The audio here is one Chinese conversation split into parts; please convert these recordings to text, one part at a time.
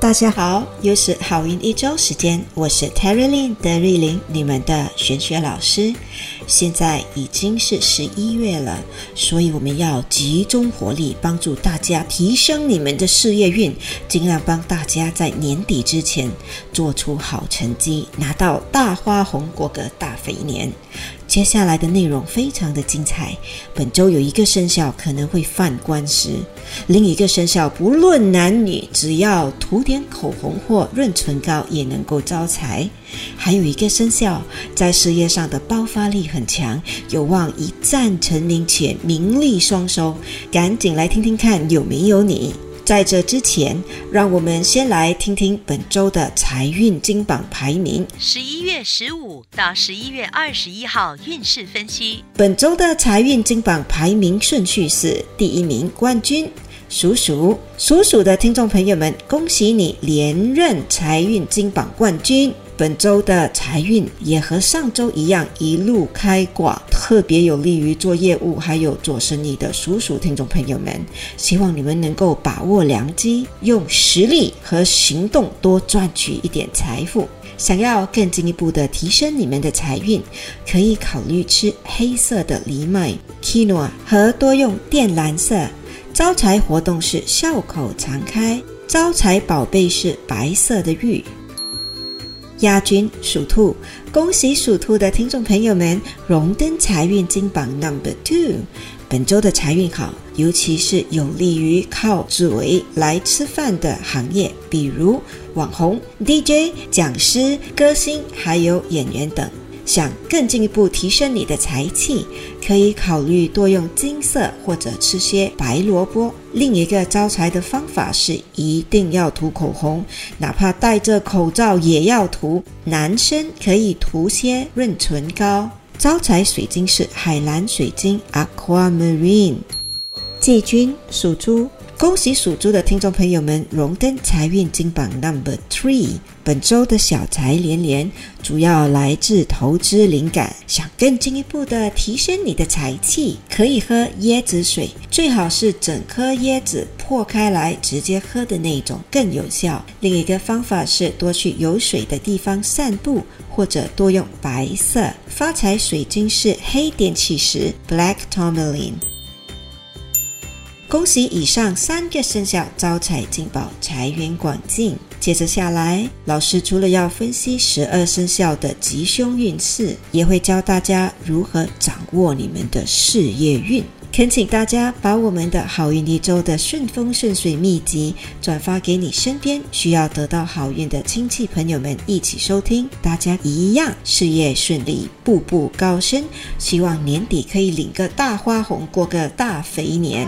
大家好，又是好运一周时间，我是 Terry Lin 德瑞琳，你们的玄学老师。现在已经是十一月了，所以我们要集中火力，帮助大家提升你们的事业运，尽量帮大家在年底之前做出好成绩，拿到大花红，过个大肥年。接下来的内容非常的精彩。本周有一个生肖可能会犯官司，另一个生肖不论男女，只要涂点口红或润唇膏也能够招财。还有一个生肖在事业上的爆发力很强，有望一战成名且名利双收。赶紧来听听看有没有你。在这之前，让我们先来听听本周的财运金榜排名。十一月十五到十一月二十一号运势分析。本周的财运金榜排名顺序是：第一名冠军属鼠，属鼠的听众朋友们，恭喜你连任财运金榜冠军。本周的财运也和上周一样，一路开挂，特别有利于做业务还有做生意的属鼠听众朋友们。希望你们能够把握良机，用实力和行动多赚取一点财富。想要更进一步的提升你们的财运，可以考虑吃黑色的藜麦 （quinoa） 和多用靛蓝色。招财活动是笑口常开，招财宝贝是白色的玉。亚军属兔，恭喜属兔的听众朋友们荣登财运金榜 Number Two。本周的财运好，尤其是有利于靠嘴来吃饭的行业，比如网红、DJ、讲师、歌星，还有演员等。想更进一步提升你的财气，可以考虑多用金色或者吃些白萝卜。另一个招财的方法是一定要涂口红，哪怕戴着口罩也要涂。男生可以涂些润唇膏。招财水晶是海蓝水晶 （Aquamarine）。季军属猪。恭喜属猪的听众朋友们荣登财运金榜 Number Three。本周的小财连连，主要来自投资灵感。想更进一步的提升你的财气，可以喝椰子水，最好是整颗椰子破开来直接喝的那种，更有效。另一个方法是多去有水的地方散步，或者多用白色发财水晶是黑电气石 Black Tourmaline。恭喜以上三个生肖招财进宝，财源广进。接着下来，老师除了要分析十二生肖的吉凶运势，也会教大家如何掌握你们的事业运。恳请大家把我们的好运一周的顺风顺水秘籍转发给你身边需要得到好运的亲戚朋友们一起收听，大家一样事业顺利，步步高升。希望年底可以领个大花红，过个大肥年。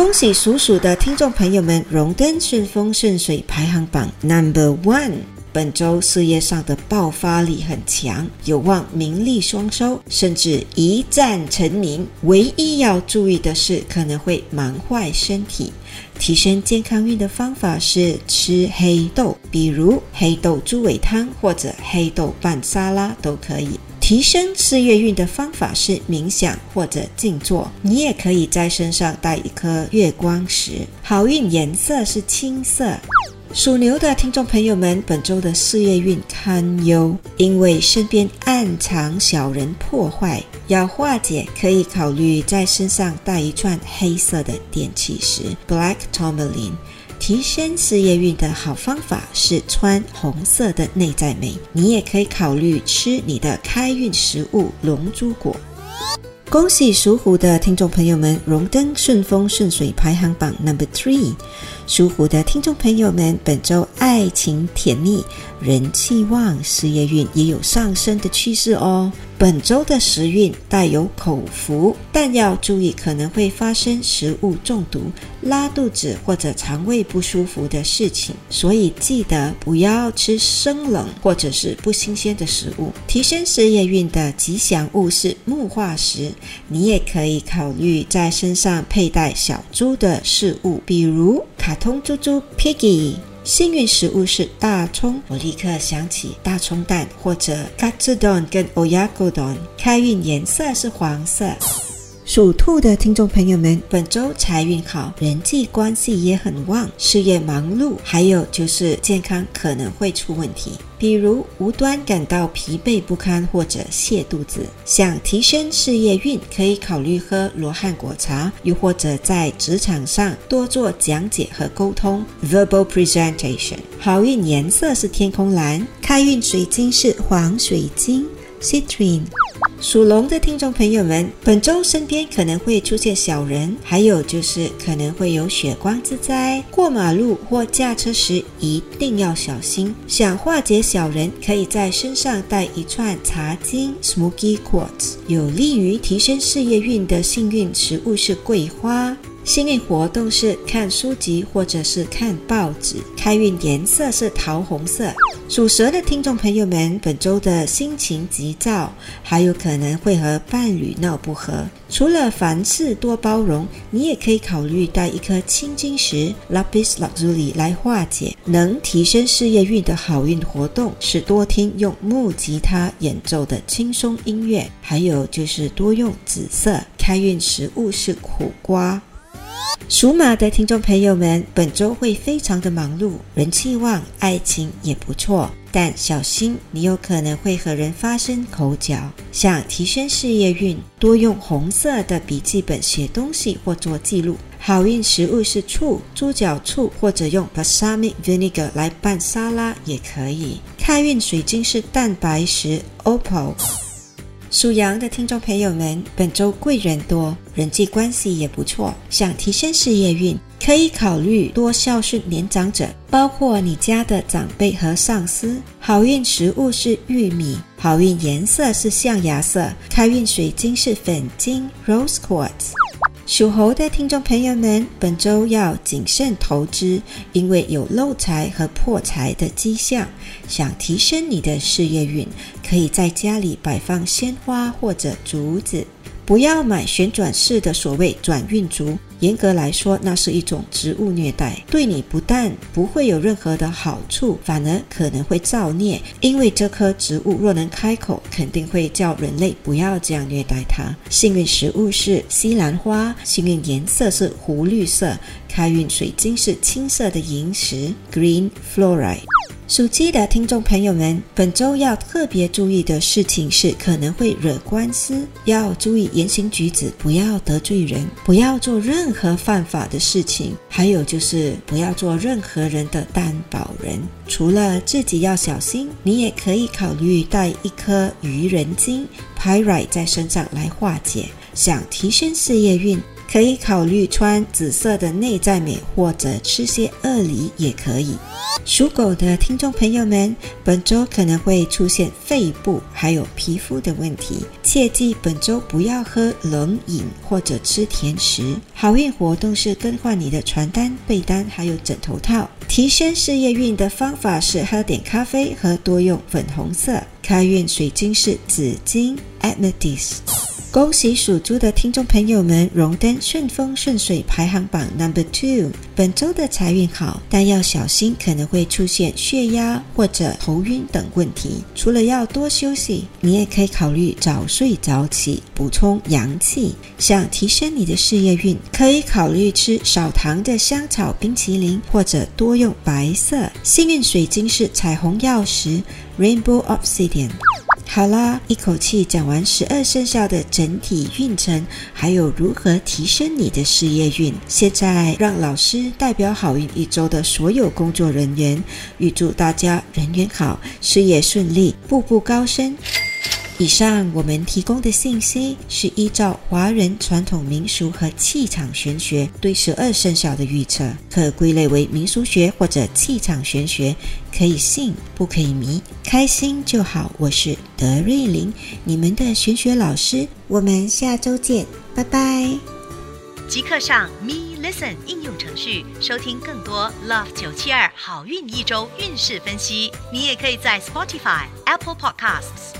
恭喜属鼠的听众朋友们荣登顺风顺水排行榜 Number One。本周事业上的爆发力很强，有望名利双收，甚至一战成名。唯一要注意的是，可能会忙坏身体。提升健康运的方法是吃黑豆，比如黑豆猪尾汤或者黑豆拌沙拉都可以。提升事业运的方法是冥想或者静坐，你也可以在身上带一颗月光石。好运颜色是青色。属牛的听众朋友们，本周的事业运堪忧，因为身边暗藏小人破坏，要化解可以考虑在身上带一串黑色的电气石 （Black Tourmaline）。提升事业运的好方法是穿红色的内在美。你也可以考虑吃你的开运食物龙珠果。恭喜属虎的听众朋友们荣登顺风顺水排行榜 Number Three。属虎的听众朋友们，本周爱情甜蜜，人气旺，事业运也有上升的趋势哦。本周的时运带有口福，但要注意可能会发生食物中毒、拉肚子或者肠胃不舒服的事情，所以记得不要吃生冷或者是不新鲜的食物。提升事业运的吉祥物是木化石，你也可以考虑在身上佩戴小猪的饰物，比如卡。通猪猪 Piggy，幸运食物是大葱，我立刻想起大葱蛋或者 Katsudon 跟 Oyakodon。开运颜色是黄色。属兔的听众朋友们，本周财运好，人际关系也很旺，事业忙碌，还有就是健康可能会出问题，比如无端感到疲惫不堪或者泻肚子。想提升事业运，可以考虑喝罗汉果茶，又或者在职场上多做讲解和沟通 （verbal presentation）。好运颜色是天空蓝，开运水晶是黄水晶 （citrine）。属龙的听众朋友们，本周身边可能会出现小人，还有就是可能会有血光之灾。过马路或驾车时一定要小心。想化解小人，可以在身上带一串茶晶 （Smoky Quartz），有利于提升事业运的幸运食物是桂花。幸运活动是看书籍或者是看报纸。开运颜色是桃红色。属蛇的听众朋友们，本周的心情急躁，还有可能会和伴侣闹不和。除了凡事多包容，你也可以考虑带一颗青金石 （Lapis Lazuli） 来化解。能提升事业运的好运活动是多听用木吉他演奏的轻松音乐，还有就是多用紫色。开运食物是苦瓜。属马的听众朋友们，本周会非常的忙碌，人气旺，爱情也不错，但小心你有可能会和人发生口角。想提升事业运，多用红色的笔记本写东西或做记录。好运食物是醋、猪脚醋，或者用 balsamic vinegar 来拌沙拉也可以。开运水晶是蛋白石 opal。属羊的听众朋友们，本周贵人多，人际关系也不错。想提升事业运，可以考虑多孝顺年长者，包括你家的长辈和上司。好运食物是玉米，好运颜色是象牙色，开运水晶是粉晶 （Rose Quartz）。属猴的听众朋友们，本周要谨慎投资，因为有漏财和破财的迹象。想提升你的事业运，可以在家里摆放鲜花或者竹子。不要买旋转式的所谓转运竹，严格来说，那是一种植物虐待，对你不但不会有任何的好处，反而可能会造孽。因为这棵植物若能开口，肯定会叫人类不要这样虐待它。幸运食物是西兰花，幸运颜色是湖绿色，开运水晶是青色的萤石 （Green fluoride。属鸡的听众朋友们，本周要特别注意的事情是，可能会惹官司，要注意言行举止，不要得罪人，不要做任何犯法的事情，还有就是不要做任何人的担保人。除了自己要小心，你也可以考虑带一颗愚人金 （Pyrite） 在身上来化解。想提升事业运。可以考虑穿紫色的内在美，或者吃些鳄梨也可以。属狗的听众朋友们，本周可能会出现肺部还有皮肤的问题，切记本周不要喝冷饮或者吃甜食。好运活动是更换你的床单、被单还有枕头套。提升事业运的方法是喝点咖啡和多用粉红色。开运水晶是紫金 （Amethyst）。恭喜属猪的听众朋友们荣登顺风顺水排行榜 number two。本周的财运好，但要小心可能会出现血压或者头晕等问题。除了要多休息，你也可以考虑早睡早起，补充阳气。想提升你的事业运，可以考虑吃少糖的香草冰淇淋，或者多用白色。幸运水晶是彩虹曜石 （Rainbow Obsidian）。好啦，一口气讲完十二生肖的整体运程，还有如何提升你的事业运。现在让老师代表好运一周的所有工作人员，预祝大家人缘好，事业顺利，步步高升。以上我们提供的信息是依照华人传统民俗和气场玄学对十二生肖的预测，可归类为民俗学或者气场玄学，可以信不可以迷，开心就好。我是德瑞琳，你们的玄学老师，我们下周见，拜拜。即刻上 Me Listen 应用程序收听更多 Love 九七二好运一周运势分析。你也可以在 Spotify、Apple Podcasts